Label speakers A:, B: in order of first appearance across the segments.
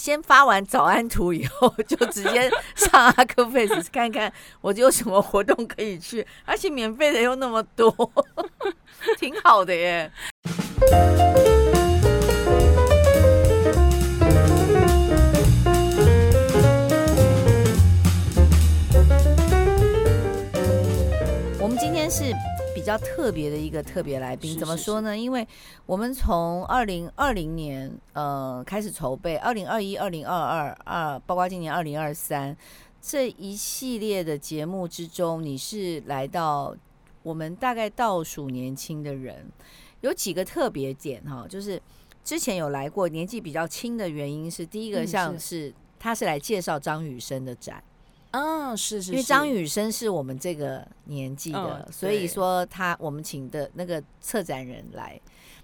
A: 先发完早安图以后，就直接上阿克 Face 看看我有什么活动可以去，而且免费的又那么多，挺好的耶。我们今天是。比较特别的一个特别来宾，怎么说呢？因为我们从二零二零年呃开始筹备，二零二一、二零二二二，包括今年二零二三这一系列的节目之中，你是来到我们大概倒数年轻的人，有几个特别点哈，就是之前有来过年纪比较轻的原因是第一个，像是他是来介绍张雨生的展。
B: 嗯、哦，是是，是，
A: 因为张雨生是我们这个年纪的，嗯、所以说他我们请的那个策展人来。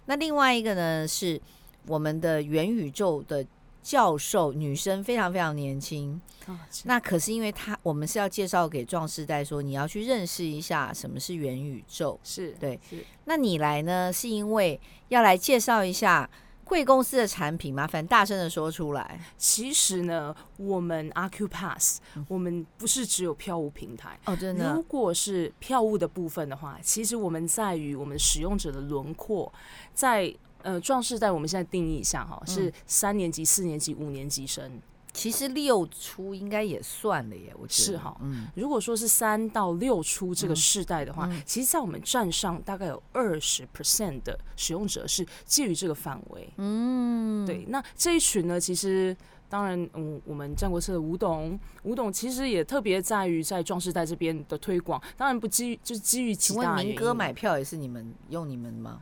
A: 那另外一个呢，是我们的元宇宙的教授，女生非常非常年轻。哦、那可是因为他，我们是要介绍给壮士代，说你要去认识一下什么是元宇宙。是对，是。那你来呢，是因为要来介绍一下。贵公司的产品，麻烦大声的说出来。
B: 其实呢，我们 Accupass，我们不是只有票务平台哦，真的。如果是票务的部分的话，其实我们在于我们使用者的轮廓，在呃壮士在，我们现在定义一下哈，是三年级、四年级、五年级生。
A: 其实六出应该也算了耶，我觉得
B: 是哈。嗯，如果说是三到六出这个世代的话，嗯、其实，在我们站上大概有二十 percent 的使用者是介于这个范围。嗯，对。那这一群呢，其实当然，嗯，我们战国策的吴董，吴董其实也特别在于在壮士代这边的推广。当然不基于，就是基于其他。
A: 请问民歌买票也是你们用你们吗？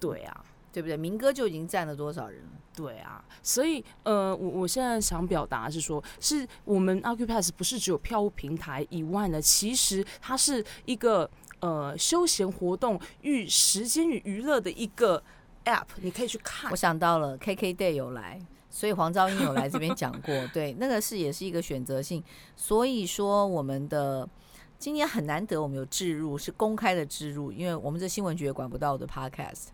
B: 对啊，
A: 对不对？民歌就已经占了多少人了？
B: 对啊，所以呃，我我现在想表达是说，是我们 Accupass 不是只有票务平台以外呢，其实它是一个呃休闲活动与时间与娱乐的一个 App，你可以去看。
A: 我想到了 KKday 有来，所以黄昭英有来这边讲过，对，那个是也是一个选择性。所以说我们的今年很难得，我们有置入是公开的置入，因为我们这新闻局也管不到的 Podcast。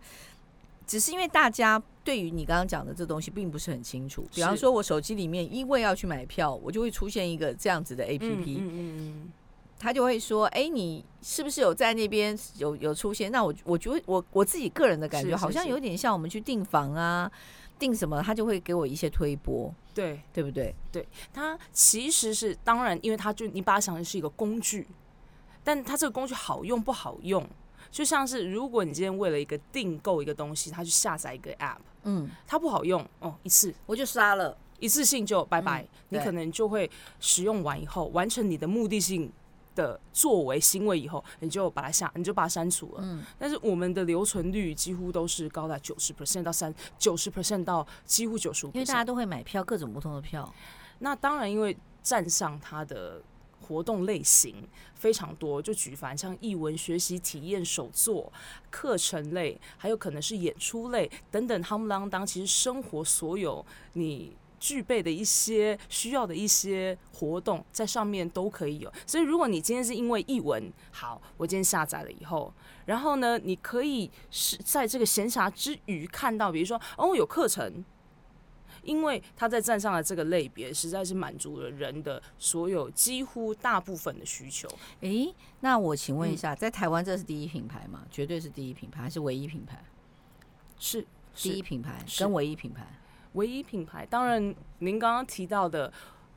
A: 只是因为大家对于你刚刚讲的这东西并不是很清楚，比方说我手机里面因为要去买票，我就会出现一个这样子的 APP，嗯嗯嗯，他就会说，哎，你是不是有在那边有有出现？那我我觉得我我自己个人的感觉好像有点像我们去订房啊，订什么，他就会给我一些推波，对对不对？
B: 对，它其实是当然，因为它就你把它想成是一个工具，但它这个工具好用不好用？就像是如果你今天为了一个订购一个东西，他去下载一个 app，嗯，它不好用哦，一次
A: 我就杀了，
B: 一次性就拜拜，嗯，你可能就会使用完以后，完成你的目的性的作为行为以后，你就把它下，你就把它删除了。嗯，但是我们的留存率几乎都是高达九十 percent 到三九十 percent 到几乎九十五，
A: 因为大家都会买票，各种不同的票。
B: 那当然，因为站上它的。活动类型非常多，就举凡像艺文学习体验手作、课程类，还有可能是演出类等等，他们啷当。其实生活所有你具备的一些需要的一些活动，在上面都可以有。所以，如果你今天是因为译文好，我今天下载了以后，然后呢，你可以是在这个闲暇之余看到，比如说哦，有课程。因为他在站上的这个类别，实在是满足了人的所有几乎大部分的需求。
A: 诶，那我请问一下，嗯、在台湾这是第一品牌吗？绝对是第一品牌，还是唯一品牌？
B: 是
A: 第一品牌跟唯一品牌。
B: 唯一品牌，当然您刚刚提到的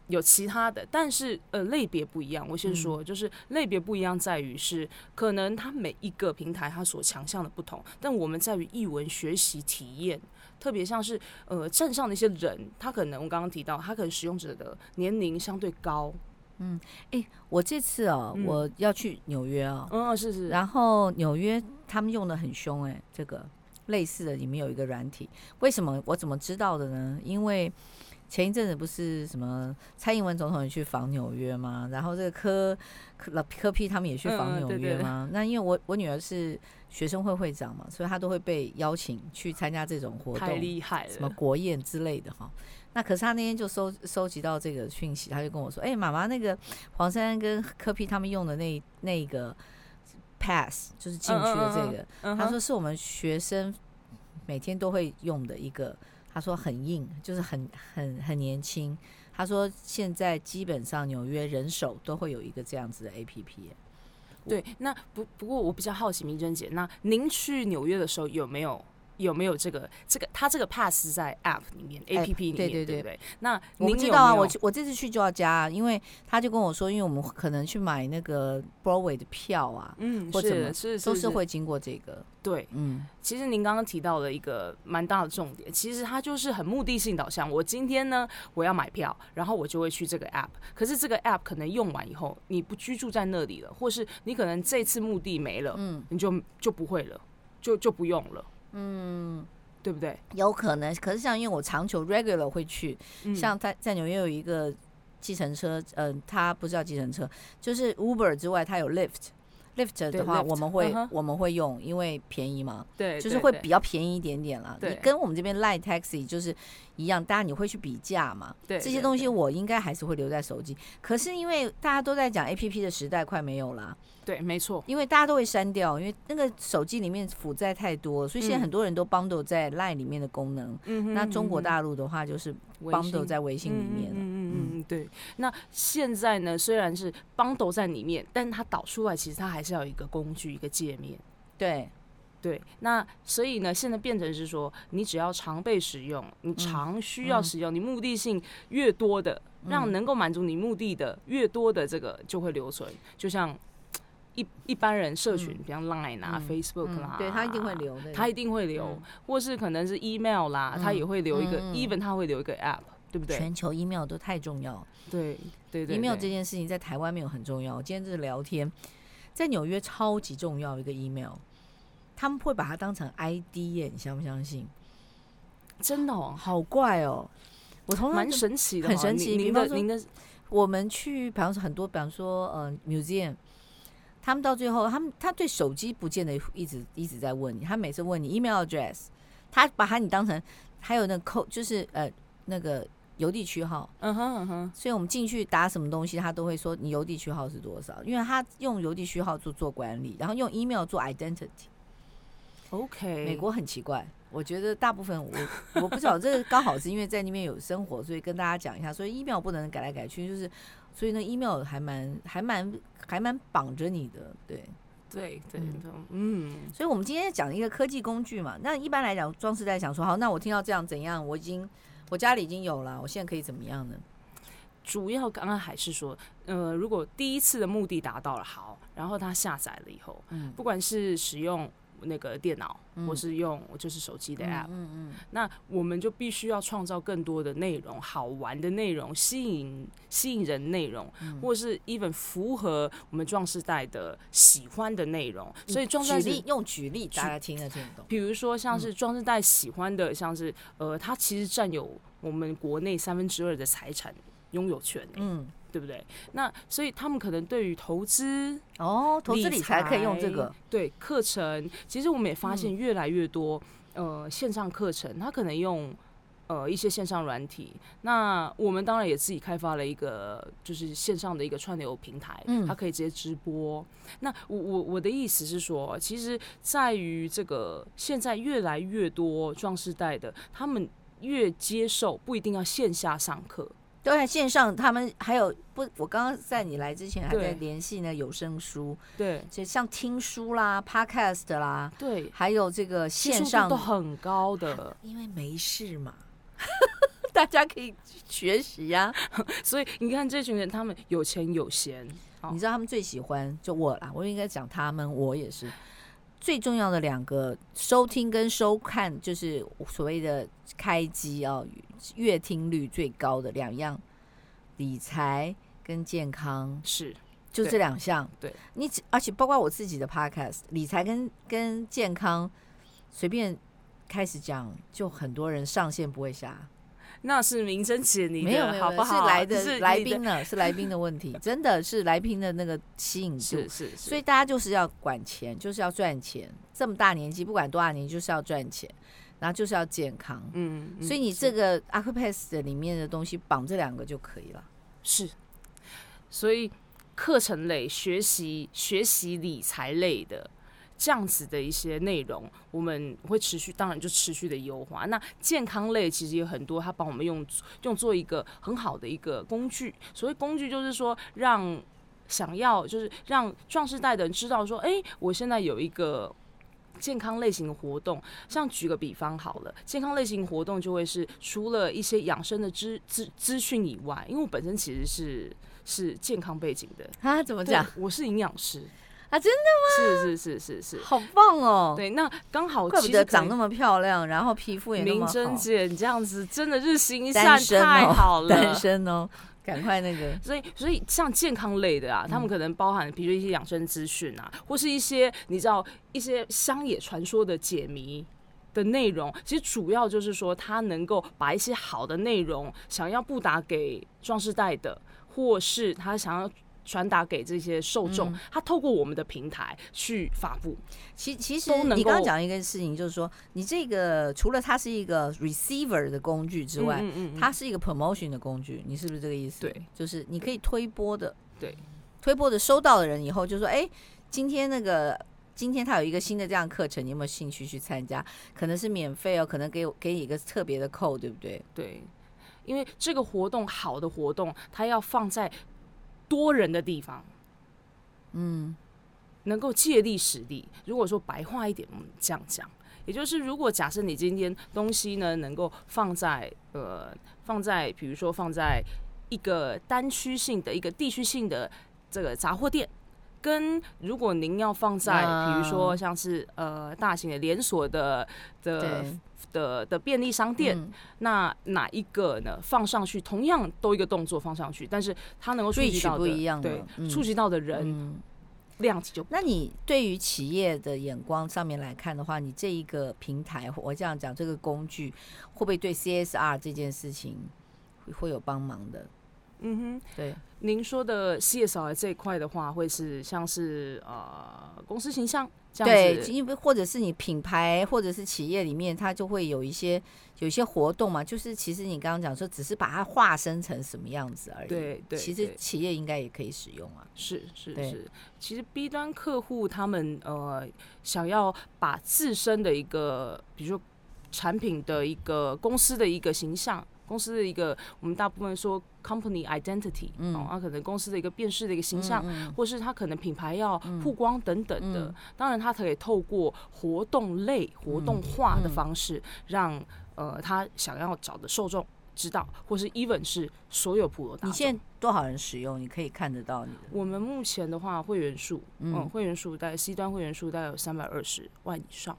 B: 有其他的，但是呃类别不一样。我先说，就是类别不一样在于是可能它每一个平台它所强项的不同，但我们在于译文学习体验。特别像是呃镇上的一些人，他可能我刚刚提到，他可能使用者的年龄相对高。
A: 嗯，哎、欸，我这次哦，嗯、我要去纽约哦，
B: 嗯，是是。
A: 然后纽约他们用的很凶，哎，这个类似的里面有一个软体，为什么我怎么知道的呢？因为前一阵子不是什么蔡英文总统也去访纽约吗？然后这个柯柯柯 P 他们也去访纽约吗？嗯、那因为我我女儿是。学生会会长嘛，所以她都会被邀请去参加这种活动，
B: 太厉害了，
A: 什么国宴之类的哈。那可是他那天就收收集到这个讯息，他就跟我说：“哎、欸，妈妈，那个黄珊珊跟柯 P 他们用的那那个 pass 就是进去的这个，她说是我们学生每天都会用的一个。”他说很硬，就是很很很年轻。他说现在基本上纽约人手都会有一个这样子的 APP。
B: 对，那不不过我比较好奇，明珍姐，那您去纽约的时候有没有？有没有这个这个？他这个 pass 在 app 里面，app 里面，对对对对。那
A: 我不知道啊，我我这次去就要加，因为他就跟我说，因为我们可能去买那个 Broadway 的票啊，
B: 嗯，
A: 或者
B: 是
A: 是都是会经过这个。
B: 对，嗯，其实您刚刚提到了一个蛮大的重点，其实它就是很目的性导向。我今天呢，我要买票，然后我就会去这个 app。可是这个 app 可能用完以后，你不居住在那里了，或是你可能这次目的没了，嗯，你就就不会了，就就不用了。嗯，对不对？
A: 有可能，可是像因为我长久 regular 会去，嗯、像在在纽约有一个计程车，嗯、呃，它不是叫计程车，就是 Uber 之外，它有 Lift，Lift 的话，我们会、uh. 我们会用，因为便宜嘛，
B: 对，
A: 就是会比较便宜一点点啦。
B: 对，
A: 你跟我们这边 Line Taxi 就是一样，大家你会去比价嘛？对，这些东西我应该还是会留在手机。可是因为大家都在讲 APP 的时代快没有了，
B: 对，没错，
A: 因为大家都会删掉，因为那个手机里面负载太多，所以现在很多人都 bundle 在 Line 里面的功能。嗯，那中国大陆的话就是 bundle 在微信里面了。嗯
B: 嗯嗯，对。那现在呢，虽然是 bundle 在里面，但是它导出来其实它还是要有一个工具。一个界面，
A: 对
B: 对，那所以呢，现在变成是说，你只要常被使用，你常需要使用，嗯、你目的性越多的，嗯、让能够满足你目的的越多的这个就会留存。就像一一般人社群，比方 Line 啊、嗯、Facebook 啦，
A: 对他一定会留的，
B: 他一定会留，嗯、或是可能是 email 啦，他、嗯、也会留一个、嗯、，even 他会留一个 app，对不对？
A: 全球 email 都太重要，
B: 对对对
A: ，email 这件事情在台湾没有很重要。今天这是聊天。在纽约超级重要一个 email，他们会把它当成 ID 耶，你相不相信？
B: 真的哦，
A: 好怪哦！我从来
B: 蛮神奇的，
A: 很神奇。
B: 您的您的，
A: 我们去，比方说很多，比方说呃，museum，他们到最后，他们他对手机不见得一直一直在问你，他每次问你 email address，他把他你当成还有那个 code，就是呃那个。邮递区号，嗯哼嗯哼，所以我们进去打什么东西，他都会说你邮递区号是多少，因为他用邮递区号做做管理，然后用 email 做 identity。
B: OK，
A: 美国很奇怪，我觉得大部分我 我不知道，这个刚好是因为在那边有生活，所以跟大家讲一下，所以 email 不能改来改去，就是所以呢 email 还蛮还蛮还蛮绑着你的，对
B: 对对，嗯，
A: 所以我们今天讲一个科技工具嘛，那一般来讲，装饰在想说好，那我听到这样怎样，我已经。我家里已经有了，我现在可以怎么样呢？
B: 主要刚刚还是说，呃，如果第一次的目的达到了，好，然后他下载了以后，嗯，不管是使用那个电脑，嗯、或是用就是手机的 app，嗯嗯，嗯，那我们就必须要创造更多的内容，好玩的内容，吸引吸引人内容，嗯、或是 even 符合我们壮世代的喜欢的内容。所以壮世代
A: 用举例，大家听得听得懂。
B: 比如说像是壮世代喜欢的，像是呃，他其实占有我们国内三分之二的财产拥有权，嗯，对不对？那所以他们可能对于投资
A: 哦，投资理财可以用这个，
B: 对课程，其实我们也发现越来越多，呃，线上课程，他可能用呃一些线上软体。那我们当然也自己开发了一个，就是线上的一个串流平台，嗯，它可以直接直播。那我我我的意思是说，其实在于这个现在越来越多壮世代的他们。越接受不一定要线下上课，
A: 对，线上他们还有不，我刚刚在你来之前还在联系呢，有声书，
B: 对，
A: 就像听书啦、Podcast 啦，
B: 对，
A: 还有这个线上
B: 都很高的，
A: 啊，因为没事嘛，大家可以学习呀，啊。
B: 所以你看这群人，他们有钱有闲，
A: 你知道他们最喜欢就我啦，我应该讲他们，我也是。最重要的两个收听跟收看，就是所谓的开机啊，阅听率最高的两样，理财跟健康
B: 是，
A: 就这两项。
B: 对，
A: 你只而且包括我自己的 podcast，理财跟跟健康，随便开始讲，就很多人上线不会下。
B: 那是明珍姐，你
A: 没有没有，
B: 好不好？
A: 是来的是来宾呢，是来宾的问题，真的是来宾的那个吸引度，
B: 是是是。
A: 所以大家就是要管钱，就是要赚钱。这么大年纪，不管多大年纪，就是要赚钱，然后就是要健康。嗯，所以你这个 Accupass 的里面的东西绑这两个就可以了。
B: 是，所以课程类、学习学习理财类的。这样子的一些内容，我们会持续，当然就持续的优化。那健康类其实有很多，它帮我们用用做一个很好的一个工具。所谓工具，就是说让想要就是让壮世代的人知道说，哎，我现在有一个健康类型的活动。像举个比方好了，健康类型活动就会是除了一些养生的资资资讯以外，因为我本身其实是是健康背景的
A: 啊，怎么讲？
B: 我是营养师。
A: 啊，真的
B: 吗？是是是是是，
A: 好棒哦！
B: 对，那刚好，
A: 怪不得长那么漂亮，然后皮肤也那么好。
B: 明珍姐，你这样子真的日行一善，太好了，
A: 单身哦，赶快那个。
B: 所以，所以像健康类的啊，他们可能包含，比如一些养生资讯啊，或是一些你知道一些乡野传说的解谜的内容。其实主要就是说，他能够把一些好的内容，想要布达给壮士代的，或是他想要。传达给这些受众，嗯、他透过我们的平台去发布。
A: 其其实你刚刚讲一个事情，就是说你这个除了它是一个 receiver 的工具之外，它是一个 promotion 的工具。你是不是这个意思？
B: 对，
A: 就是你可以推播的。
B: 对，
A: 推播的收到的人以后就说：“哎，今天那个今天他有一个新的这样课程，你有没有兴趣去参加？可能是免费哦，可能给我给你一个特别的扣，对不对？”
B: 对，因为这个活动好的活动，它要放在。多人的地方，嗯，能够借力使力。如果说白话一点，我们这样讲，也就是如果假设你今天东西呢，能够放在呃，放在比如说放在一个单区性的一个地区性的这个杂货店，跟如果您要放在比如说像是呃大型的连锁的的。的的便利商店，嗯、那哪一个呢？放上去同样都一个动作放上去，但是它能够触及到的
A: 不一样的，
B: 对，触、嗯、及到的人量级就。
A: 那你对于企业的眼光上面来看的话，你这一个平台，我这样讲，这个工具会不会对 CSR 这件事情会有帮忙的？
B: 嗯哼，
A: 对。
B: 您说的 CSR 这一块的话，会是像是呃公司形象。
A: 对，因为或者是你品牌，或者是企业里面，它就会有一些有一些活动嘛。就是其实你刚刚讲说，只是把它化身成什么样子而已。
B: 对对，
A: 其实企业应该也可以使用啊。
B: 是是是，其实 B 端客户他们呃想要把自身的一个，比如说产品的一个公司的一个形象。公司的一个，我们大部分说 company identity，嗯，啊，可能公司的一个辨识的一个形象，或是他可能品牌要曝光等等的。嗯、当然，他可以透过活动类、活动化的方式，让、呃他想要找的受众知道，或是 even 是所有普罗大众。
A: 你现在多少人使用？你可以看得到你的。
B: 我们目前的话，会员数，嗯，嗯会员数大概 C 端会员数大概有三百二十万以上。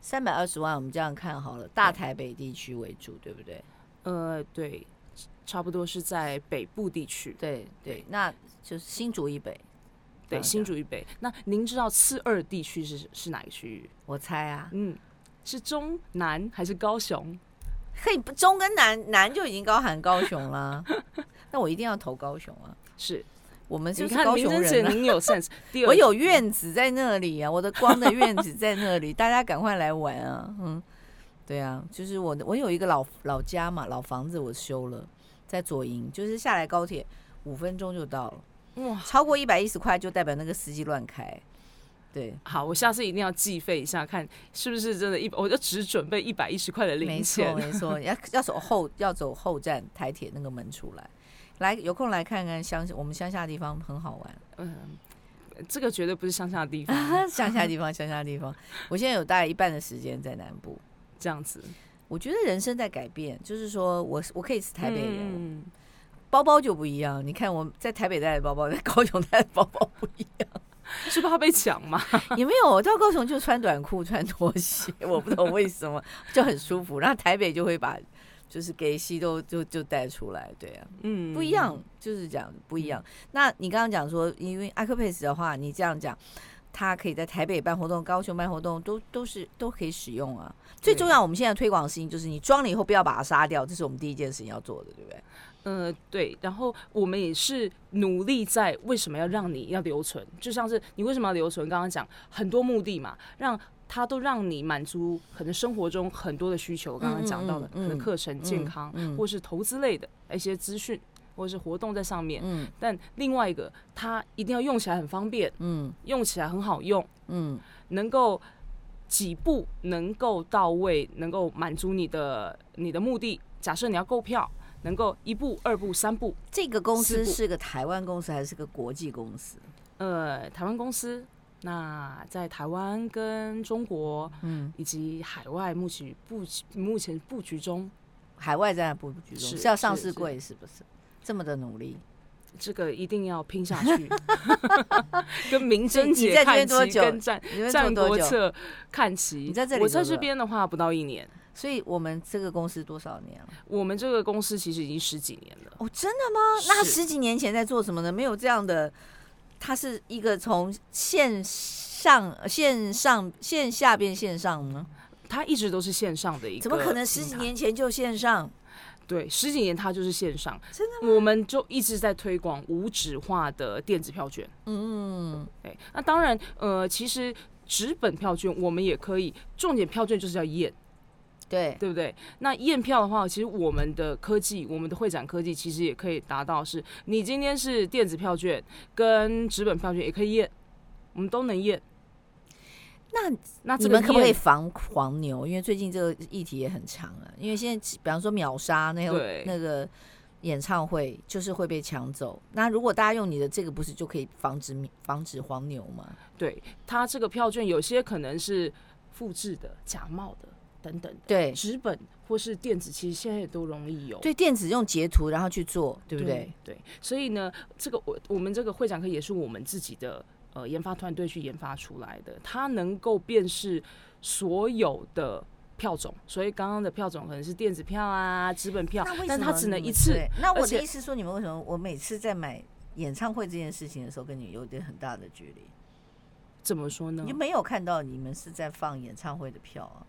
A: 三百二十万，我们这样看好了，大台北地区为主，对不对？
B: 呃，对，差不多是在北部地区。
A: 对对，那就是新竹以北。
B: 对，新竹以北。那您知道次二地区是是哪个区域？
A: 我猜啊，
B: 嗯，是中南还是高雄？
A: 可以，中跟南，南就已经高喊高雄了。那我一定要投高雄啊！是我们就是高雄人，
B: 您有 sense。
A: 我有院子在那里啊，我的光的院子在那里，大家赶快来玩啊！嗯。对啊，就是我我有一个老老家嘛，老房子我修了，在左营，就是下来高铁五分钟就到了。哇，超过一百一十块就代表那个司机乱开。对，
B: 好，我下次一定要计费一下，看是不是真的一，我就只准备一百一十块的零钱。
A: 没错，没错，要要走后要走后站台铁那个门出来。来，有空来看看乡我们乡下的地方很好玩。
B: 嗯，这个绝对不是乡下的 地方，
A: 乡下的地方，乡下的地方。我现在有大概一半的时间在南部。
B: 这样子，
A: 我觉得人生在改变，就是说我我可以是台北人，嗯、包包就不一样。你看我在台北带的包包，在高雄带的包包不一样，
B: 是怕被抢吗？
A: 也没有，我到高雄就穿短裤穿拖鞋，我不懂为什么就很舒服。然后台北就会把就是给西都就就带出来，对啊，嗯，不一样，就是这样不一样。嗯、那你刚刚讲说，因为 Accupace 的话，你这样讲。它可以在台北办活动，高雄办活动，都都是都可以使用啊。最重要，我们现在推广的事情就是，你装了以后不要把它杀掉，这是我们第一件事情要做的，对不对？
B: 呃，对。然后我们也是努力在为什么要让你要留存，就像是你为什么要留存？刚刚讲很多目的嘛，让它都让你满足可能生活中很多的需求。刚刚讲到的，可能课程、健康，或是投资类的一些资讯。或者是活动在上面。
A: 嗯，
B: 但另外一个，它一定要用起来很方便，
A: 嗯，
B: 用起来很好用，
A: 嗯，
B: 能够几步能够到位，能够满足你的你的目的。假设你要购票，能够一步、二步、三步。
A: 这个公司是个台湾公司还是个国际公司？
B: 呃，台湾公司。那在台湾跟中国，嗯，以及海外目前布目前布局中，
A: 海外在布局中是，是要上市柜，是不是这么的努力？
B: 这个一定要拼下去，跟明贞节看齐，跟战战国策看齐。
A: 你在这里，
B: 我在这边的话不到一年，
A: 所以我们这个公司多少年了？
B: 我们这个公司其实已经十几年了。
A: 哦，真的吗？那十几年前在做什么呢？没有这样的。它是一个从线上、线上、线下变线上呢？
B: 它一直都是线上的一个。
A: 怎么可能十几年前就线上？
B: 对，十几年它就是线上。
A: 真的吗？
B: 我们就一直在推广无纸化的电子票券。嗯，对。那当然，呃，其实纸本票券我们也可以，重点票券就是要验。
A: 对，
B: 对不对？那验票的话，其实我们的科技，我们的会展科技，其实也可以达到是，你今天是电子票券跟纸本票券也可以验，我们都能验。
A: 那那你们可不可以防黄牛？因为最近这个议题也很长啊。因为现在比方说秒杀那个那个演唱会，就是会被抢走。那如果大家用你的这个，不是就可以防止防止黄牛吗？
B: 对，它这个票券有些可能是复制的、假冒的。等等，
A: 对，
B: 纸本或是电子，其实现在也都容易有。
A: 对，电子用截图然后去做，对不对？
B: 对，对，所以呢，这个我我们这个会展科也是我们自己的呃研发团队去研发出来的，它能够辨识所有的票种。所以刚刚的票种可能是电子票啊、纸本票，但它只能一次。
A: 那我的意思说，你们为什么我每次在买演唱会这件事情的时候，跟你有点很大的距离？
B: 怎么说呢？
A: 你没有看到你们是在放演唱会的票啊？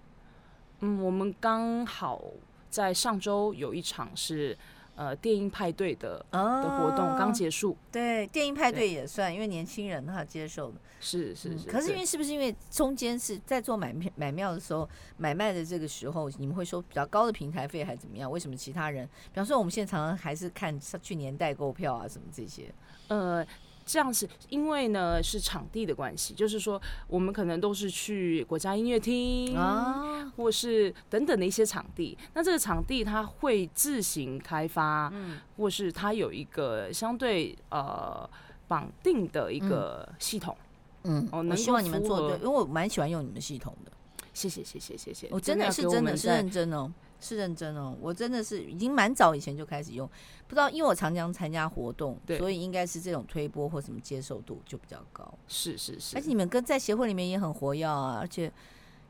B: 嗯，我们刚好在上周有一场是呃电音派对的、哦、的活动刚结束。
A: 对，电音派对也算，因为年轻人他接受的。
B: 是是是。
A: 可是因为是不是因为中间是在做买票买票的时候买卖的这个时候，你们会收比较高的平台费还是怎么样？为什么其他人，比方说我们现在常常还是看去年代购票啊什么这些？呃。
B: 这样是因为呢是场地的关系，就是说我们可能都是去国家音乐厅啊，或是等等的一些场地。那这个场地它会自行开发，嗯，或是它有一个相对呃绑定的一个系统，
A: 嗯，哦，我希望你们做对，因为我蛮喜欢用你们系统的。
B: 谢谢谢谢谢谢，
A: 我真的是真的是认真哦。是认真哦，我真的是已经蛮早以前就开始用，不知道因为我常常参加活动，所以应该是这种推波或什么接受度就比较高。
B: 是是是，
A: 而且你们跟在协会里面也很活跃啊，而且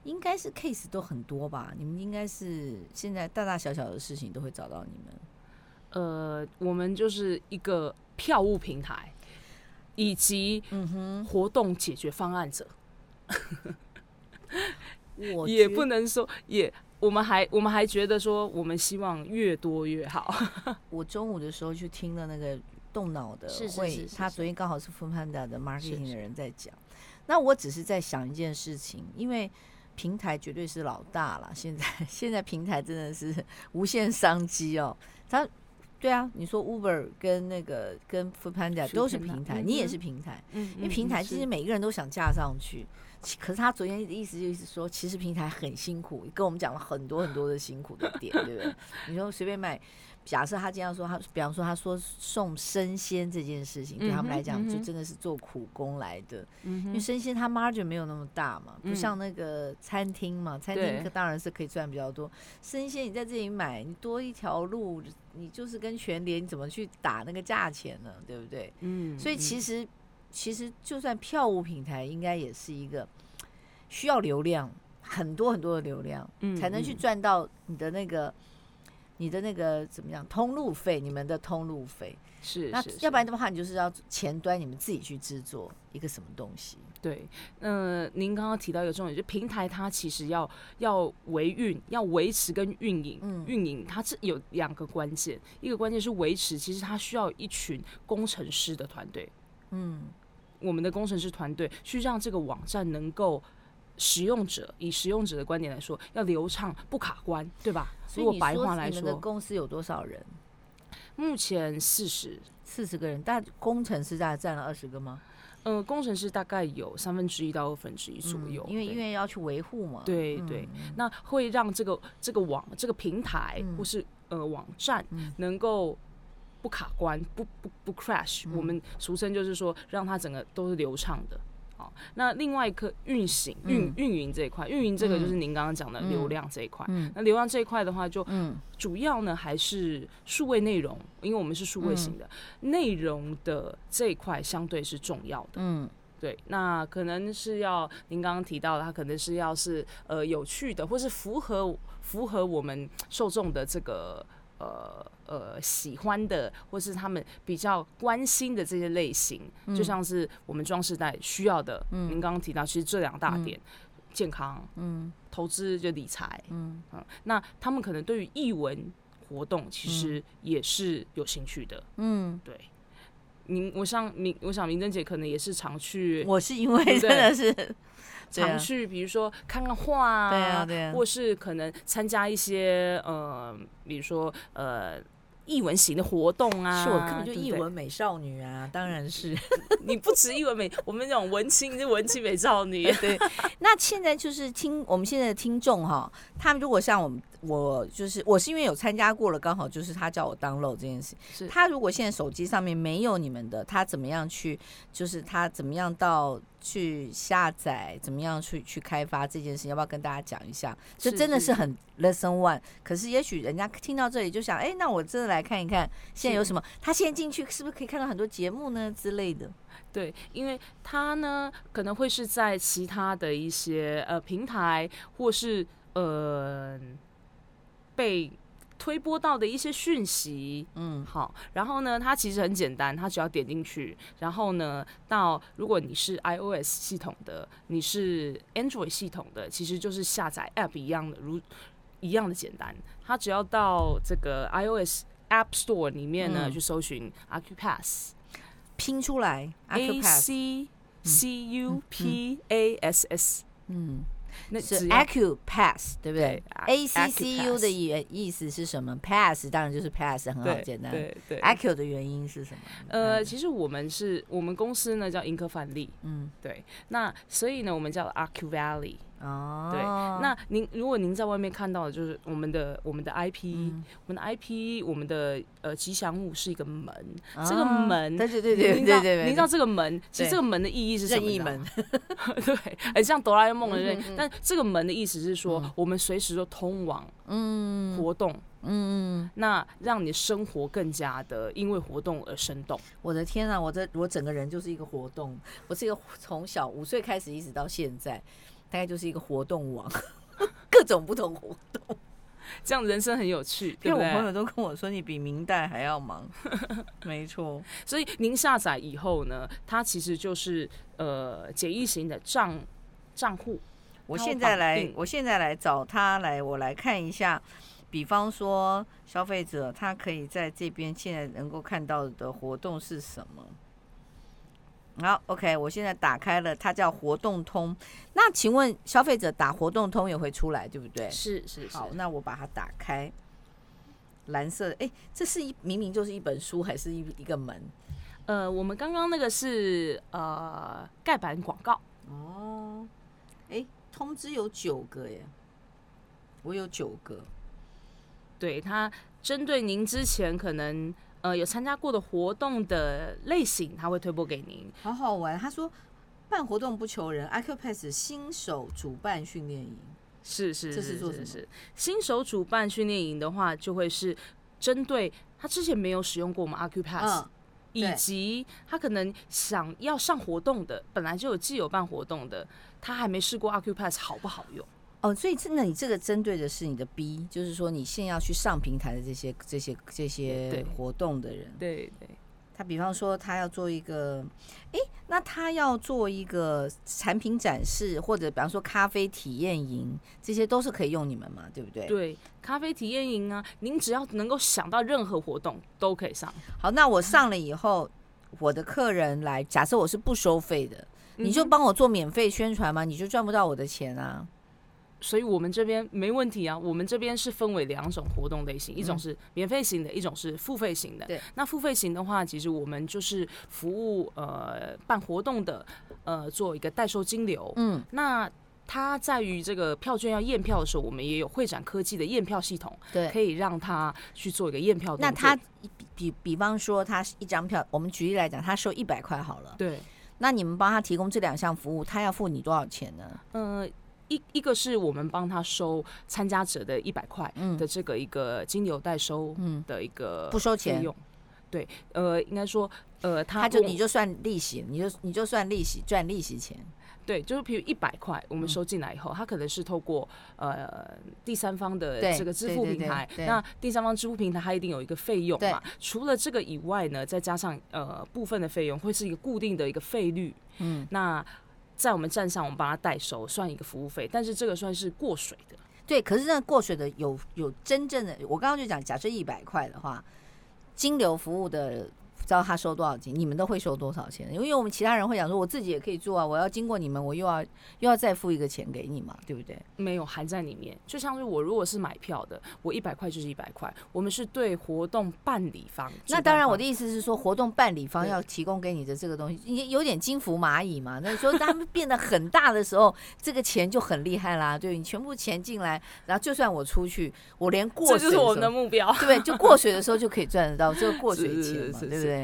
A: 应该是 case 都很多吧？你们应该是现在大大小小的事情都会找到你们。
B: 呃，我们就是一个票务平台，以及嗯哼活动解决方案者。我 也不能说也。我们还我们还觉得说，我们希望越多越好。
A: 我中午的时候去听了那个动脑的会，他昨天刚好是 foodpanda 的 marketing 的人在讲。那我只是在想一件事情，因为平台绝对是老大了。现在 现在平台真的是无限商机哦。他对啊，你说 Uber 跟那个跟 foodpanda 都是平台，你也是平台，嗯因为平台其实每个人都想架上去。可是他昨天的意思就是说，其实平台很辛苦，跟我们讲了很多很多的辛苦的点，对不对？你说随便买，假设他这样说，他比方说他说送生鲜这件事情，对他们来讲就真的是做苦工来的，因为生鲜它 margin 没有那么大嘛，不像那个餐厅嘛，餐厅当然是可以赚比较多。生鲜你在这里买，你多一条路，你就是跟全联你怎么去打那个价钱呢？对不对？嗯，所以其实。其实，就算票务平台，应该也是一个需要流量，很多很多的流量，嗯才能去赚到你的那个、你的那个怎么样通路费？你们的通路费
B: 是，
A: 那要不然的话，你就是要前端你们自己去制作一个什么东西？
B: 对，嗯，您刚刚提到一个重点，就平台它其实要要维运、要维持跟运营，运营它是有两个关键，一个关键是维持，其实它需要一群工程师的团队，嗯。我们的工程师团队去让这个网站能够使用者以使用者的观点来说，要流畅不卡关，对吧？
A: 所以，如果白话来说，你们的公司有多少人？
B: 目前四十
A: 四十个人，但工程师大概占了二十个吗？
B: 呃，工程师大概有三分之一到二分之一左右，
A: 嗯、因为因为要去维护嘛。
B: 对对，嗯、那会让这个这个网这个平台、嗯、或是呃网站能够不卡关、不不不 crash，、嗯、我们俗称就是说让它整个都是流畅的。好那另外一个运行运运营这一块，运营这个就是您刚刚讲的流量这一块。嗯，那流量这一块的话，就主要呢还是数位内容，因为我们是数位型的，内容的这一块相对是重要的。嗯，对，那可能是要您刚刚提到的，它可能是要是呃有趣的，或是符合符合我们受众的这个。呃呃，喜欢的或是他们比较关心的这些类型，嗯、就像是我们壮世代需要的。嗯，您刚刚提到，其实这两大点，嗯、健康，嗯，投资就理财，嗯嗯，那他们可能对于艺文活动其实也是有兴趣的。嗯，对。您，我想明，我想明珍姐可能也是常去。
A: 我是因为真的是。
B: 常去，比如说看看画啊，
A: 对啊，对啊，
B: 或是可能参加一些呃，比如说呃。艺文型的活动啊，
A: 是我根本就艺文美少女啊，当然是
B: 你不止艺文美，我们这种文青是文青美少女。
A: 对，那现在就是听我们现在的听众哈，他们如果像我们，我就是我是因为有参加过了，刚好就是他叫我 download 这件事。是他如果现在手机上面没有你们的，他怎么样去？就是他怎么样到去下载？怎么样去去开发这件事？要不要跟大家讲一下？这真的是很 lesson one。可是也许人家听到这里就想，哎，那我真的来。看一看现在有什么？他现在进去是不是可以看到很多节目呢之类的？
B: 对，因为他呢可能会是在其他的一些呃平台，或是呃被推播到的一些讯息。嗯，好，然后呢，它其实很简单，它只要点进去，然后呢，到如果你是 iOS 系统的，你是 Android 系统的，其实就是下载 App 一样的，如一样的简单。它只要到这个 iOS。App Store 里面呢，嗯、去搜寻 Acupass，
A: 拼出来
B: A C C U P A S S，
A: 嗯，那是 Acupass 对不对？A C C U 的意意思是什么？Pass 当然就是 Pass，很好简单。对对，Acu 的原因是什么？
B: 呃，其实我们是我们公司呢叫盈科范例，嗯，对，那所以呢，我们叫 Acu Valley。哦，对，那您如果您在外面看到的就是我们的我们的 IP，、嗯、我们的 IP，我们的呃吉祥物是一个门，哦、这个门，
A: 对对对对对对，
B: 您知道这个门，其实这个门的意义是什么？任意门，对，很像哆啦 A 梦的任意，嗯嗯嗯，但这个门的意思是说，嗯、我们随时都通往嗯活动，嗯，那让你生活更加的因为活动而生动。
A: 我的天啊，我这我整个人就是一个活动，我是一个从小五岁开始一直到现在。大概就是一个活动网，各种不同活动，
B: 这样人生很有趣。
A: 因为我朋友都跟我说，你比明代还要忙。没错，
B: 所以您下载以后呢，它其实就是呃简易型的账账户。
A: 我现在来，我现在来找他来，我来看一下。比方说，消费者他可以在这边现在能够看到的活动是什么？好，OK，我现在打开了，它叫活动通。那请问消费者打活动通也会出来，对不对？
B: 是是是。
A: 好，那我把它打开。蓝色的，哎，这是一明明就是一本书，还是一一个门？
B: 呃，我们刚刚那个是呃盖板广告。
A: 哦，哎，通知有九个耶，我有九个。
B: 对，它针对您之前可能。呃，有参加过的活动的类型，他会推播给您。
A: 好好玩，他说办活动不求人，IQPass 新手主办训练营，
B: 是是，
A: 这是？
B: 是，是，是新手主办训练营的话，就会是针对他之前没有使用过我们 Acupass，、嗯、以及他可能想要上活动的，本来就有既有办活动的，他还没试过 Acupass 好不好用？
A: 哦，所以真的，你这个针对的是你的 B，就是说你现要去上平台的这些、这些、这些活动的人。
B: 对对，对
A: 他比方说他要做一个，哎，那他要做一个产品展示，或者比方说咖啡体验营，这些都是可以用你们嘛，对不对？
B: 对，咖啡体验营啊，您只要能够想到任何活动都可以上。
A: 好，那我上了以后，我的客人来，假设我是不收费的，你就帮我做免费宣传嘛，你就赚不到我的钱啊。
B: 所以我们这边没问题啊。我们这边是分为两种活动类型，一种是免费型的，一种是付费型的。
A: 对，
B: 那付费型的话，其实我们就是服务呃办活动的，呃做一个代收金流。嗯，那它在于这个票券要验票的时候，我们也有会展科技的验票系统，对，可以让他去做一个验票。
A: 那他比比方说，他一张票，我们举例来讲，他收一百块好了。
B: 对，
A: 那你们帮他提供这两项服务，他要付你多少钱呢？
B: 嗯、呃。一一个是我们帮他收参加者的一百块的这个一个金流代收的一个
A: 不收钱。用，
B: 对，呃，应该说，呃，他
A: 他就你就算利息，你就你就算利息赚利息钱，
B: 对，就是比如一百块我们收进来以后，他可能是透过呃第三方的这个支付平台，那第三方支付平台它一定有一个费用嘛，除了这个以外呢，再加上呃部分的费用会是一个固定的一个费率，嗯，那。在我们站上，我们帮他代收，算一个服务费，但是这个算是过水的。
A: 对，可是那过水的有有真正的，我刚刚就讲，假设一百块的话，金流服务的。知道他收多少钱，你们都会收多少钱？因为我们其他人会讲说，我自己也可以做啊，我要经过你们，我又要又要再付一个钱给你嘛，对不对？
B: 没有含在里面，就像是我如果是买票的，我一百块就是一百块。我们是对活动办理方，
A: 那当然我的意思是说，活动办理方要提供给你的这个东西，有点金服蚂蚁嘛。那时候他们变得很大的时候，这个钱就很厉害啦。对，你全部钱进来，然后就算我出去，我连过水，
B: 这就是我们的目标，
A: 对，就过水的时候就可以赚得到这个过水钱嘛，对不对？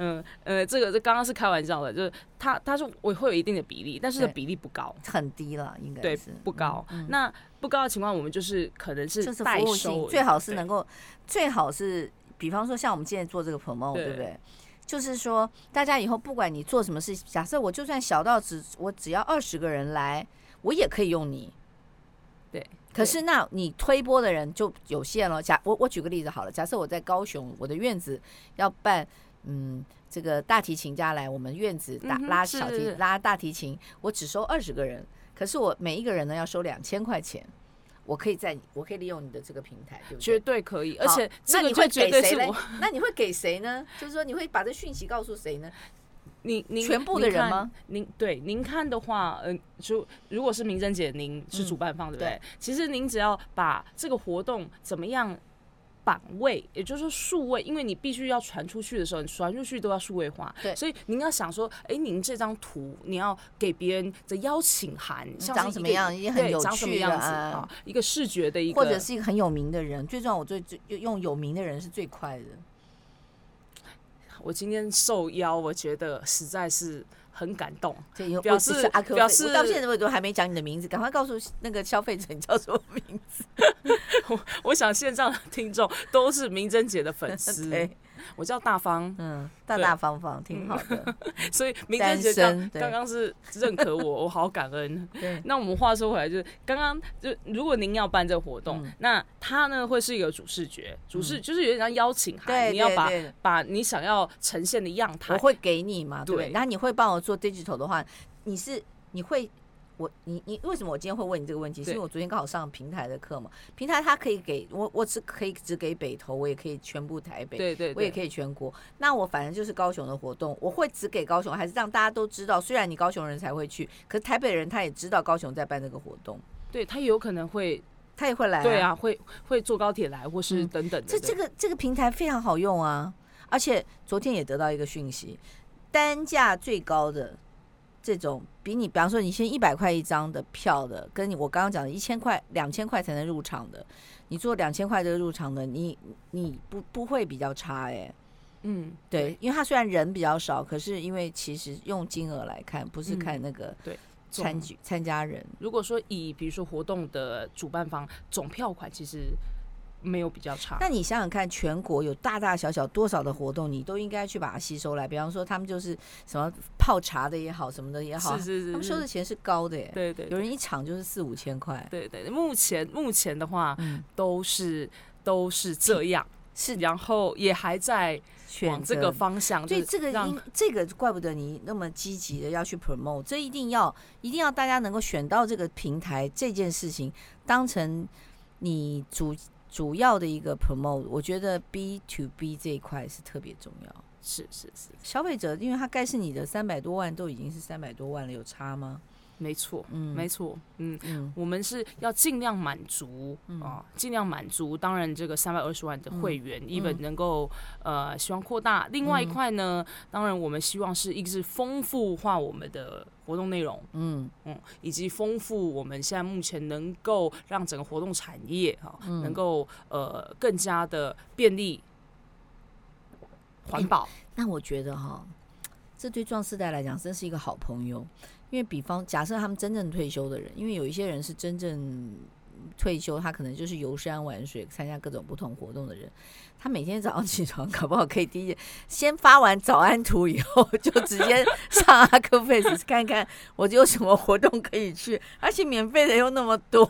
B: 嗯呃，这个这刚刚是开玩笑的，就是他他说我会有一定的比例，但是的比例不高，
A: 很低了，应该
B: 对不高。嗯嗯、那不高的情况，我们就是可能是就是服务性，
A: 最好是能够最好是，比方说像我们现在做这个 promote，对不对？就是说大家以后不管你做什么事，假设我就算小到只我只要二十个人来，我也可以用你。
B: 对，
A: 可是那你推播的人就有限了。假我我举个例子好了，假设我在高雄，我的院子要办。嗯，这个大提琴家来我们院子打拉小提拉大提琴，我只收二十个人，可是我每一个人呢要收两千块钱，我可以在我可以利用你的这个平台，对不对？
B: 绝对可以，而且
A: 那你会给谁呢？那你会给谁呢？就是说你会把这讯息告诉谁呢？
B: 您您
A: 全部的人吗？
B: 您对您看的话，嗯，就如果是明珍姐，您是主办方，对不对？其实您只要把这个活动怎么样。版位，也就是说数位，因为你必须要传出去的时候，你传出去都要数位化。
A: 对，
B: 所以您要想说，哎，您这张图你要给别人的邀请函，
A: 长什么样也很有趣
B: 的啊，一个视觉的一个，
A: 或者是一个很有名的人。最重要，我最最用有名的人是最快的。
B: 我今天受邀，我觉得实在是。很感动，
A: 表示表示到现在为止都还没讲你的名字，赶快告诉那个消费者你叫什么名字。
B: 我我想线上的听众都是明珍姐的粉丝。我叫大方，嗯，
A: 大大方方，挺好的。
B: 所以明珍姐刚刚刚是认可我，我好感恩。对，那我们话说回来，就是刚刚就如果您要办这个活动，那他呢会是一个主视觉，主视就是有点像邀请函，你要把把你想要呈现的样态，
A: 我会给你嘛，对。然后你会帮我做 digital 的话，你是你会。我你你为什么我今天会问你这个问题？是因为我昨天刚好上平台的课嘛。平台它可以给我，我只可以只给北投，我也可以全部台北，
B: 对对，
A: 我也可以全国。那我反正就是高雄的活动，我会只给高雄，还是让大家都知道？虽然你高雄人才会去，可是台北人他也知道高雄在办这个活动。
B: 对，他有可能会，
A: 他也会来。
B: 对啊，会会坐高铁来，或是等等。
A: 这这个这个平台非常好用啊，而且昨天也得到一个讯息，单价最高的。这种比你，比方说你先一百块一张的票的，跟你我刚刚讲的一千块、两千块才能入场的，你做两千块这个入场的，你你不不会比较差哎、欸，嗯，对，因为他虽然人比较少，可是因为其实用金额来看，不是看那个参对参举参加人。
B: 如果说以比如说活动的主办方总票款，其实。没有比较差。
A: 那你想想看，全国有大大小小多少的活动，你都应该去把它吸收来。比方说，他们就是什么泡茶的也好，什么的也好，
B: 是是是，
A: 他们收的钱是高的耶。
B: 对对，
A: 有人一场就是四五千块。
B: 对对，目前目前的话，都是都是这样。是，然后也还在往这个方向。
A: 所以这个应这个怪不得你那么积极的要去 promote，这一定要一定要大家能够选到这个平台这件事情当成你主。主要的一个 promote，我觉得 B to B 这一块是特别重要。
B: 是是是，
A: 消费者因为他该是你的三百多万都已经是三百多万了，有差吗？
B: 没错，
A: 嗯，
B: 没错，嗯。
A: 嗯，
B: 我们是要尽量满足、
A: 嗯、
B: 啊，尽量满足。当然，这个三百二十万的会员，even、
A: 嗯、
B: 能够呃，希望扩大。另外一块呢，嗯、当然我们希望是一个是丰富化我们的活动内容，嗯。嗯，以及丰富我们现在目前能够让整个活动产业哈、能够呃更加的便利、环保、欸。
A: 那我觉得哈，这对壮世代来讲真是一个好朋友。因为比方假设他们真正退休的人，因为有一些人是真正退休，他可能就是游山玩水、参加各种不同活动的人。他每天早上起床，搞不好可以第一先发完早安图以后，就直接上 Acroface 看看我有什么活动可以去，而且免费的又那么多，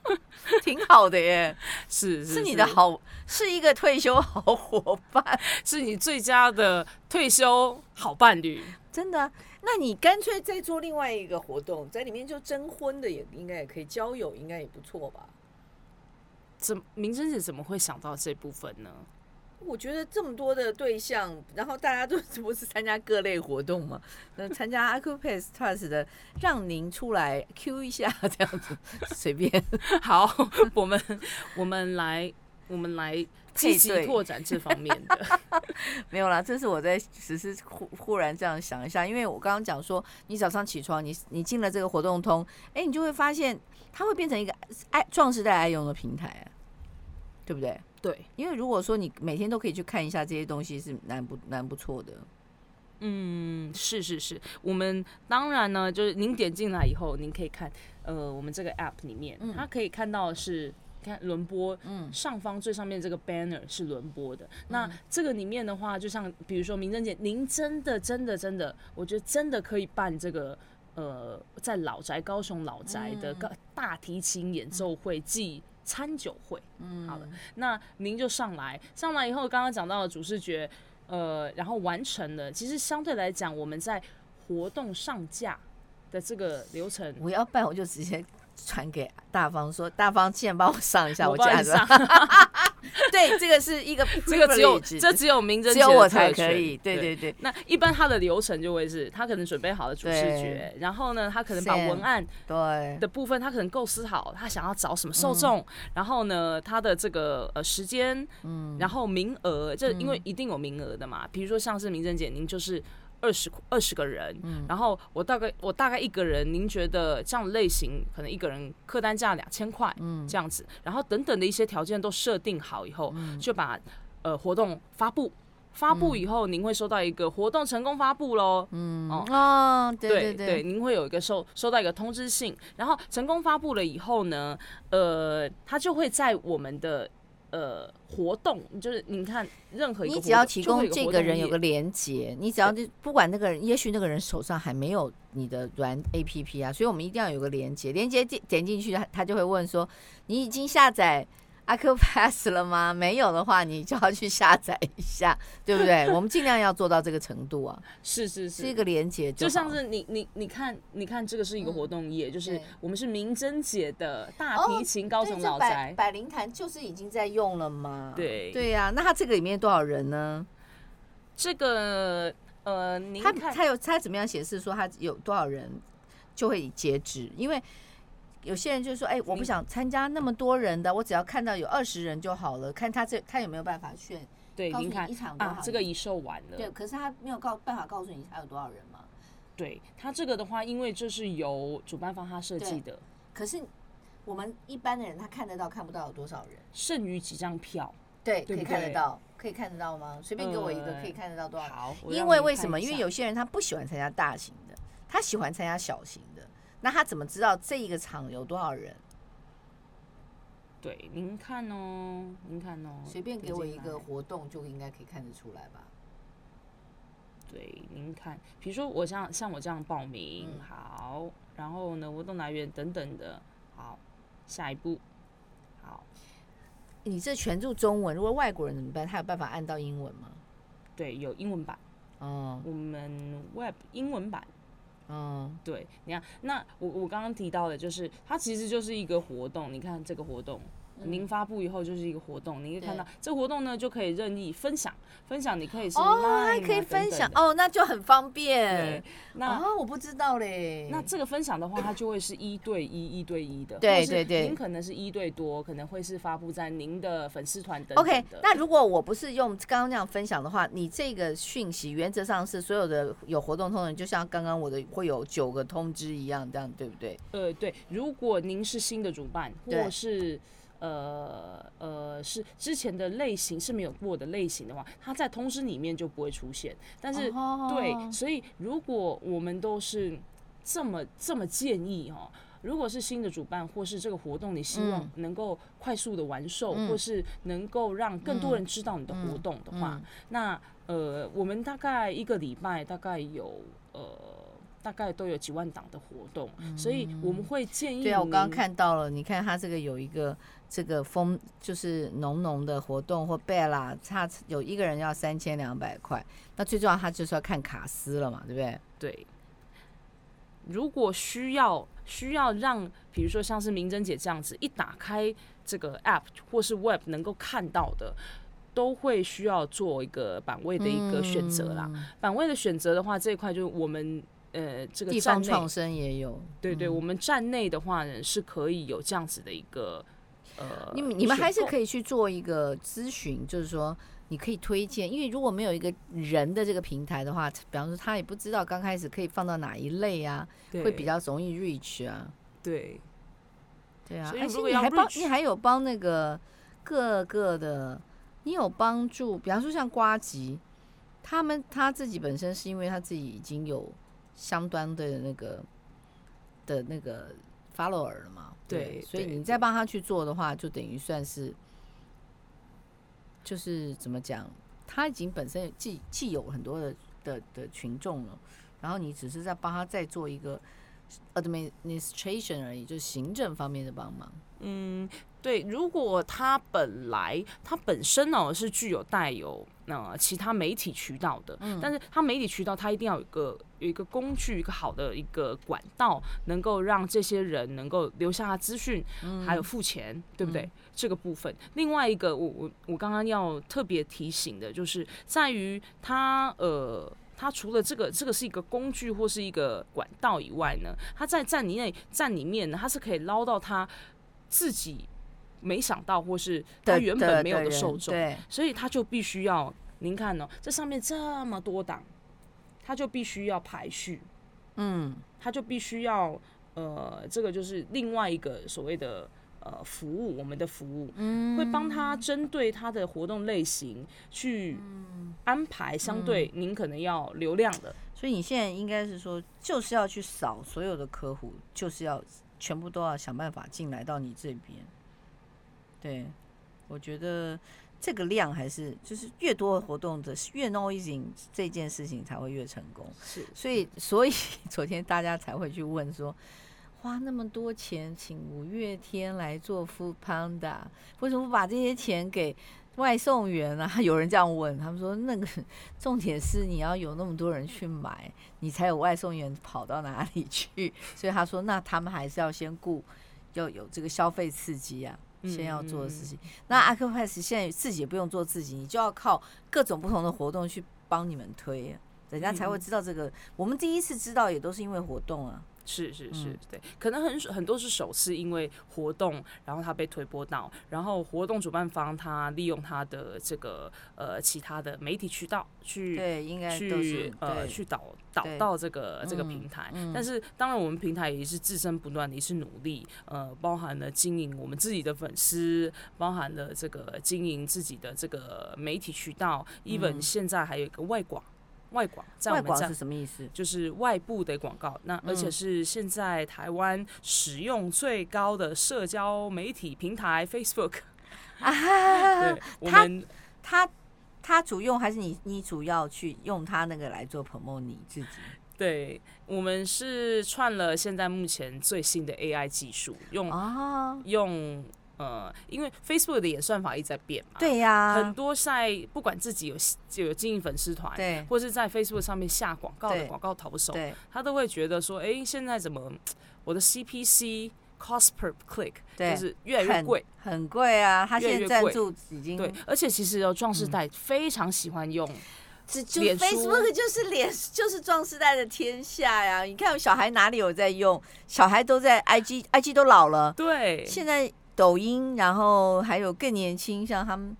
A: 挺好的耶。
B: 是是，是，
A: 是你的好，是一个退休好伙伴，
B: 是你最佳的退休好伴侣，
A: 真的。那你干脆再做另外一个活动，在里面就征婚的也应该也可以，交友应该也不错吧？
B: 怎明真姐怎么会想到这部分呢？
A: 我觉得这么多的对象，然后大家都不是参加各类活动嘛？那参加 Acropace Plus 的，让您出来 Q 一下这样子，随便。
B: 好，我们我们来我们来。积极拓展这方面的
A: 没有啦，这是我在只是忽忽然这样想一下，因为我刚刚讲说，你早上起床，你你进了这个活动通，哎，你就会发现它会变成一个爱壮士代爱用的平台啊，对不对？
B: 对，
A: 因为如果说你每天都可以去看一下这些东西，是蛮不蛮不错的。
B: 嗯，是是是，我们当然呢，就是您点进来以后，您可以看，呃，我们这个 app 里面，它可以看到是。看轮播，嗯，上方最上面这个 banner 是轮播的。嗯。那这个里面的话，就像比如说明珍姐，您真的真的真的，我觉得真的可以办这个，呃，在老宅高雄老宅的个大提琴演奏会暨餐酒会。嗯，好了，那您就上来，上来以后，刚刚讲到的主视觉，呃，然后完成了。其实相对来讲，我们在活动上架的这个流程，
A: 我要办，我就直接。传给大方说，大方，现在帮我上一下，我架子。对，这个是一个，
B: 这个只有这只有明珍，
A: 只有我才可以。对对对，
B: 那一般他的流程就会是，他可能准备好了主视觉，然后呢，他可能把文案对。的部分，他可能构思好，他想要找什么受众，嗯、然后呢，他的这个呃时间，嗯，然后名额，这因为一定有名额的嘛，比如说像是明珍姐，您就是。二十二十个人，嗯，然后我大概我大概一个人，您觉得这样类型可能一个人客单价两千块，嗯，这样子，然后等等的一些条件都设定好以后，嗯，就把呃活动发布，发布以后，您会收到一个活动成功发布喽，嗯。哦，
A: 哦，对对对，
B: 对，您会有一个收收到一个通知信，然后成功发布了以后呢，呃，它就会在我们的。呃，活动就是你看，任何一个
A: 你只要提供这个人有个连接，你只要不管那个人，也许那个人手上还没有你的软 APP 啊，所以我们一定要有个连接，连接点点进去，他他就会问说，你已经下载。Acropace 了吗？没有的话，你就要去下载一下，对不对？我们尽量要做到这个程度啊。
B: 是是是，
A: 是一个连接，
B: 就像是你你你看，你看这个是一个活动页，嗯、就是我们是明珍姐的大提琴高层老宅、
A: 哦、百灵坛，就是已经在用了吗？
B: 对
A: 对呀、啊，那它这个里面多少人呢？
B: 这个呃，您看
A: 他他有他怎么样显示说他有多少人就会截止？因为。有些人就说：“哎、欸，我不想参加那么多人的，我只要看到有二十人就好了。看他这他有没有办法劝？
B: 对，您看
A: 一场多少
B: 啊，这个已售完了。
A: 对，可是他没有告办法告诉你他有多少人吗？
B: 对他这个的话，因为这是由主办方他设计的。
A: 可是我们一般的人他看得到看不到有多少人？
B: 剩余几张票？
A: 对，对，可以看得到，可以看得到吗？随便给我一个，可以看得到多少？
B: 呃、好，
A: 因为为什么？因为有些人他不喜欢参加大型的，他喜欢参加小型的。那他怎么知道这一个场有多少人？
B: 对，您看哦，您看哦，
A: 随便给我一个活动就应该可以看得出来吧？
B: 对，您看，比如说我像像我这样报名，嗯、好，然后呢，活动来源等等的，好，下一步，好，
A: 你这全注中文，如果外国人怎么办？他有办法按到英文吗？
B: 对，有英文版，
A: 哦，
B: 我们 Web 英文版。
A: 嗯，
B: 对，你看，那我我刚刚提到的，就是它其实就是一个活动。你看这个活动，您发布以后就是一个活动，您可以看到这个活动呢就可以任意分享，分享你可以是
A: 哦，还可以分享哦，那就很方便。那我不知道嘞。
B: 那这个分享的话，它就会是一对一、一对一的。
A: 对对对。
B: 您可能是一对多，可能会是发布在您的粉丝团等。
A: OK，那如果我不是用刚刚那样分享的话，你这个讯息原则上是所有的有活动通知，就像刚刚我的会有九个通知一样，这样对不对？
B: 呃，对。如果您是新的主办，或是呃呃是之前的类型是没有过的类型的话，它在通知里面就不会出现。但是对，所以如果我们都是这么这么建议哈。如果是新的主办，或是这个活动，你希望能够快速的完售，嗯、或是能够让更多人知道你的活动的话，嗯嗯嗯、那呃，我们大概一个礼拜大概有呃，大概都有几万档的活动，嗯、所以我们会建议。
A: 对啊，我刚刚看到了，你看它这个有一个这个风，就是浓浓的活动或贝拉，它有一个人要三千两百块，那最重要，它就是要看卡司了嘛，对不对？
B: 对。如果需要需要让，比如说像是明珍姐这样子，一打开这个 app 或是 web 能够看到的，都会需要做一个版位的一个选择啦。嗯、版位的选择的话，这一块就是我们呃这个
A: 地方创生也有，
B: 对对，我们站内的话呢是可以有这样子的一个呃，
A: 你们你们还是可以去做一个咨询，就是说。你可以推荐，因为如果没有一个人的这个平台的话，比方说他也不知道刚开始可以放到哪一类啊，会比较容易 reach 啊。
B: 对，
A: 对啊。而且你还帮，你还有帮那个各个的，你有帮助。比方说像瓜吉，他们他自己本身是因为他自己已经有相当的那个的那个 follower 了嘛。对，对所以你再帮他去做的话，就等于算是。就是怎么讲，他已经本身既既有很多的的的群众了，然后你只是在帮他再做一个 administration 而已，就是行政方面的帮忙。
B: 嗯，对。如果他本来他本身呢是具有带有呃其他媒体渠道的，嗯，但是他媒体渠道他一定要有一个有一个工具，一个好的一个管道，能够让这些人能够留下他资讯，嗯，还有付钱，对不对？嗯这个部分，另外一个我我我刚刚要特别提醒的，就是在于他呃，它除了这个这个是一个工具或是一个管道以外呢，它在站里内站里面呢，它是可以捞到他自己没想到或是他原本没有的受众，对，所以他就必须要您看哦，这上面这么多档，他就必须要排序，嗯，他就必须要呃，这个就是另外一个所谓的。呃，服务我们的服务，嗯，会帮他针对他的活动类型去安排相对您可能要流量的，
A: 所以你现在应该是说，就是要去扫所有的客户，就是要全部都要想办法进来到你这边。对，我觉得这个量还是就是越多的活动的越 noisy 这件事情才会越成功。是，所以所以 昨天大家才会去问说。花那么多钱请五月天来做 foodpanda，为什么不把这些钱给外送员啊？有人这样问，他们说那个 重点是你要有那么多人去买，你才有外送员跑到哪里去。所以他说，那他们还是要先顾要有这个消费刺激啊，先要做的事情。嗯、那 Acropress 现在自己也不用做自己，你就要靠各种不同的活动去帮你们推，人家才会知道这个。嗯、我们第一次知道也都是因为活动啊。
B: 是是是，对，可能很很多是首次因为活动，然后他被推播到，然后活动主办方他利用他的这个呃其他的媒体渠道去
A: 对，应该
B: 去呃去导导到这个这个平台，但是当然我们平台也是自身不断的也是努力，呃，包含了经营我们自己的粉丝，包含了这个经营自己的这个媒体渠道，even 现在还有一个外广。外广，在我们
A: 外广是什么意思？
B: 就是外部的广告。那而且是现在台湾使用最高的社交媒体平台 Facebook
A: 啊。对，我们他他他主用还是你你主要去用他那个来做 promote 你自己？
B: 对，我们是串了现在目前最新的 AI 技术，用、啊、用。呃，因为 Facebook 的演算法一直在变嘛，
A: 对呀，
B: 很多在不管自己有就有经营粉丝团，对，或是在 Facebook 上面下广告的广告投手，对，他都会觉得说，哎，现在怎么我的 CPC cost per click，
A: 对，
B: 就是越来越贵，
A: 很贵啊。他现在赞助已经
B: 对，而且其实有壮士代非常喜欢用。
A: 就 Facebook 就是脸，就是壮世代的天下呀！你看，小孩哪里有在用？小孩都在 IG，IG 都老了。
B: 对，
A: 现在抖音，然后还有更年轻，像他们，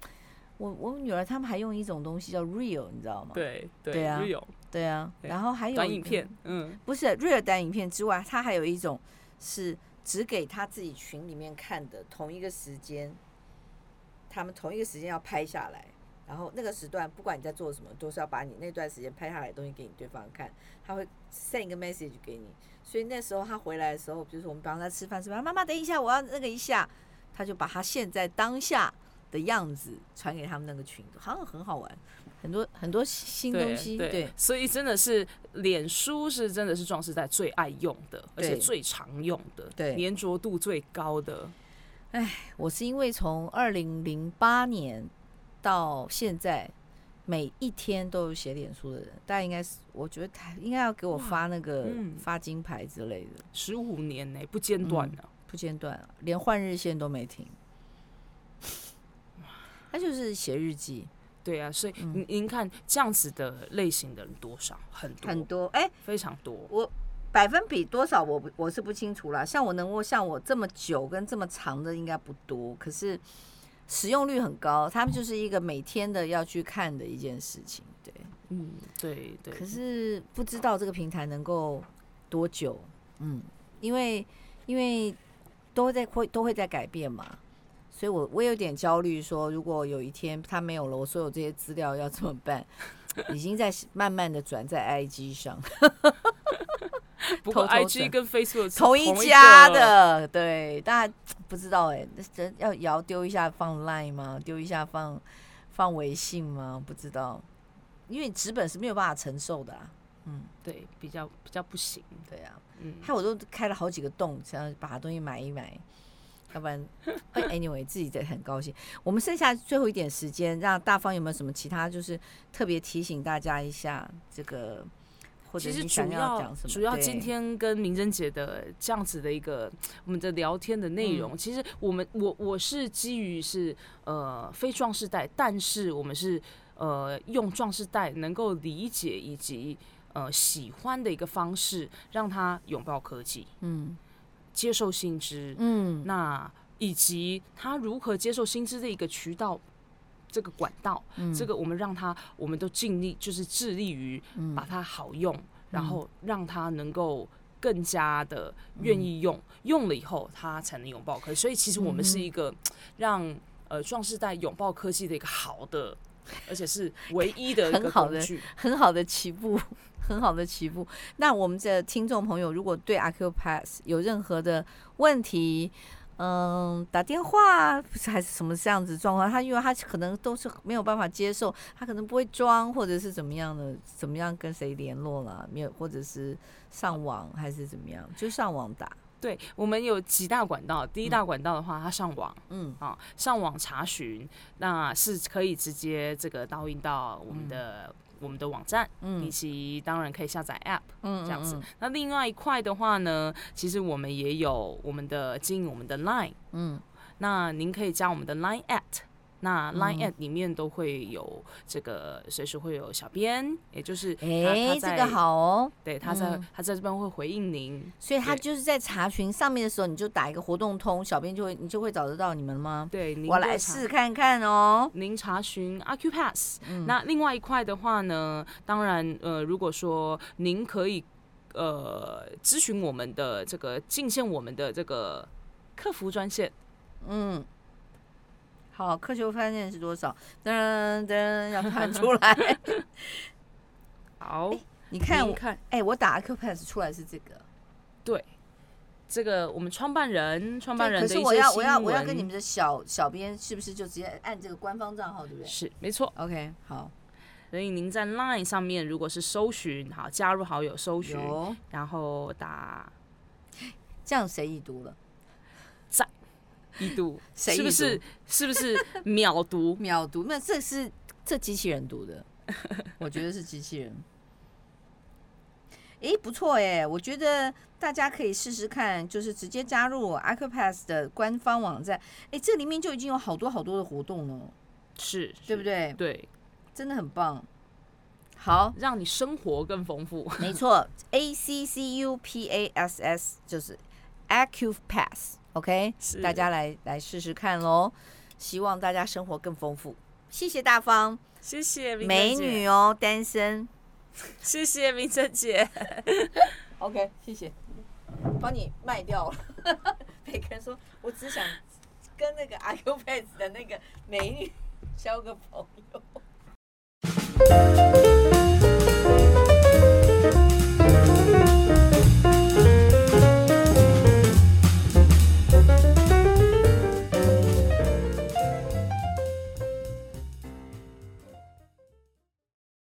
A: 我我女儿他们还用一种东西叫 Real，你知道吗？
B: 对
A: 对，对啊
B: ，Real，
A: 对啊。然后还有
B: 短影片，嗯，
A: 不是 Real 短影片之外，他还有一种是只给他自己群里面看的，同一个时间，他们同一个时间要拍下来。然后那个时段，不管你在做什么，都是要把你那段时间拍下来的东西给你对方看。他会 send 一个 message 给你，所以那时候他回来的时候，比如说我们帮他吃饭吃饭，妈妈等一下，我要那个一下，他就把他现在当下的样子传给他们那个群，好像很好玩，很多很多新东西。对，对，
B: 所以真的是脸书是真的是壮士代最爱用的，而且最常用的，对，粘着度最高的。
A: 哎，我是因为从二零零八年。到现在，每一天都有写脸书的人，大家应该是，我觉得他应该要给我发那个发金牌之类的。
B: 十五年呢，不间断的，
A: 不间断，连换日线都没停。他就是写日记，
B: 对啊，所以您您看这样子的类型的人多少？很多
A: 很多，哎，
B: 非常多。
A: 我百分比多少？我我是不清楚啦。像我能够像我这么久跟这么长的应该不多，可是。使用率很高，他们就是一个每天的要去看的一件事情，对，
B: 嗯，对对。
A: 可是不知道这个平台能够多久，嗯，因为因为都会在会都会在改变嘛，所以我我有点焦虑，说如果有一天他没有了，我所有这些资料要怎么办？已经在慢慢的转在 IG 上。
B: 不过 IG 跟 Facebook
A: 同一家的，对，大家不知道哎，这要也要丢一下放 Line 吗？丢一下放放微信吗？不知道，因为纸本是没有办法承受的啊。嗯，
B: 对，比较比较不行，
A: 对啊，嗯，害我都开了好几个洞，想要把东西买一买，要不然，Anyway，自己在很高兴。我们剩下最后一点时间，让大方有没有什么其他，就是特别提醒大家一下这个。
B: 其实主要主要今天跟明珍姐的这样子的一个我们的聊天的内容，其实我们我我是基于是呃非壮士代，但是我们是呃用壮士代能够理解以及呃喜欢的一个方式，让他拥抱科技，嗯，接受新知，嗯，那以及他如何接受新知的一个渠道，这个管道，嗯、这个我们让他，我们都尽力，就是致力于把它好用，嗯、然后让他能够更加的愿意用，嗯、用了以后他才能拥抱科技。所以其实我们是一个让呃壮士代拥抱科技的一个好的，而且是唯一的
A: 很好的很好的起步，很好的起步。那我们的听众朋友如果对 Acupass 有任何的问题，嗯，打电话不是还是什么这样子状况？他因为他可能都是没有办法接受，他可能不会装，或者是怎么样的，怎么样跟谁联络了？没有，或者是上网还是怎么样？就上网打。
B: 对，我们有几大管道。第一大管道的话，它上网，嗯啊，上网查询，那是可以直接这个导引到我们的。嗯我们的网站，嗯，以及当然可以下载 App，嗯，这样子。那另外一块的话呢，其实我们也有我们的经营我们的 Line，嗯，那您可以加我们的 Line at。那 Line at 里面都会有这个，随时会有小编，也就是
A: 哎，这个好哦，
B: 对，他在他在这边会回应您，
A: 所以他就是在查询上面的时候，你就打一个活动通，小编就会你就会找得到你们吗？
B: 对，
A: 我来试看看哦。
B: 您查询 Acupass，那另外一块的话呢，当然呃，如果说您可以呃咨询我们的这个进线我们的这个客服专线，嗯。
A: 好，客球发现是多少？噔噔，要弹出来。
B: 好，
A: 你看，我看，哎，我打 Acupass 出来是这个。
B: 对，这个我们创办人，创办人的一些新闻。
A: 可是我要，我要，我要跟你们的小小编，是不是就直接按这个官方账号，对不对？
B: 是，没错。
A: OK，好。
B: 所以您在 Line 上面，如果是搜寻，好，加入好友搜寻，然后打，
A: 这样谁已读了？
B: 已读是不是？是不是秒读？
A: 秒读？那这是这机器人读的，我觉得是机器人。诶，不错哎，我觉得大家可以试试看，就是直接加入 Acupass 的官方网站，诶，这里面就已经有好多好多的活动了，
B: 是，
A: 对不对？
B: 对，
A: 真的很棒。好，
B: 让你生活更丰富。
A: 没错，A C C U P A S S 就是 Acupass，OK，大家来来试试看喽。希望大家生活更丰富。谢谢大方，
B: 谢谢
A: 美女哦，单身。
B: 谢谢明哲姐，
A: OK，谢谢，帮你卖掉了。每个人说，我只想跟那个 Acupass 的那个美女交个朋友。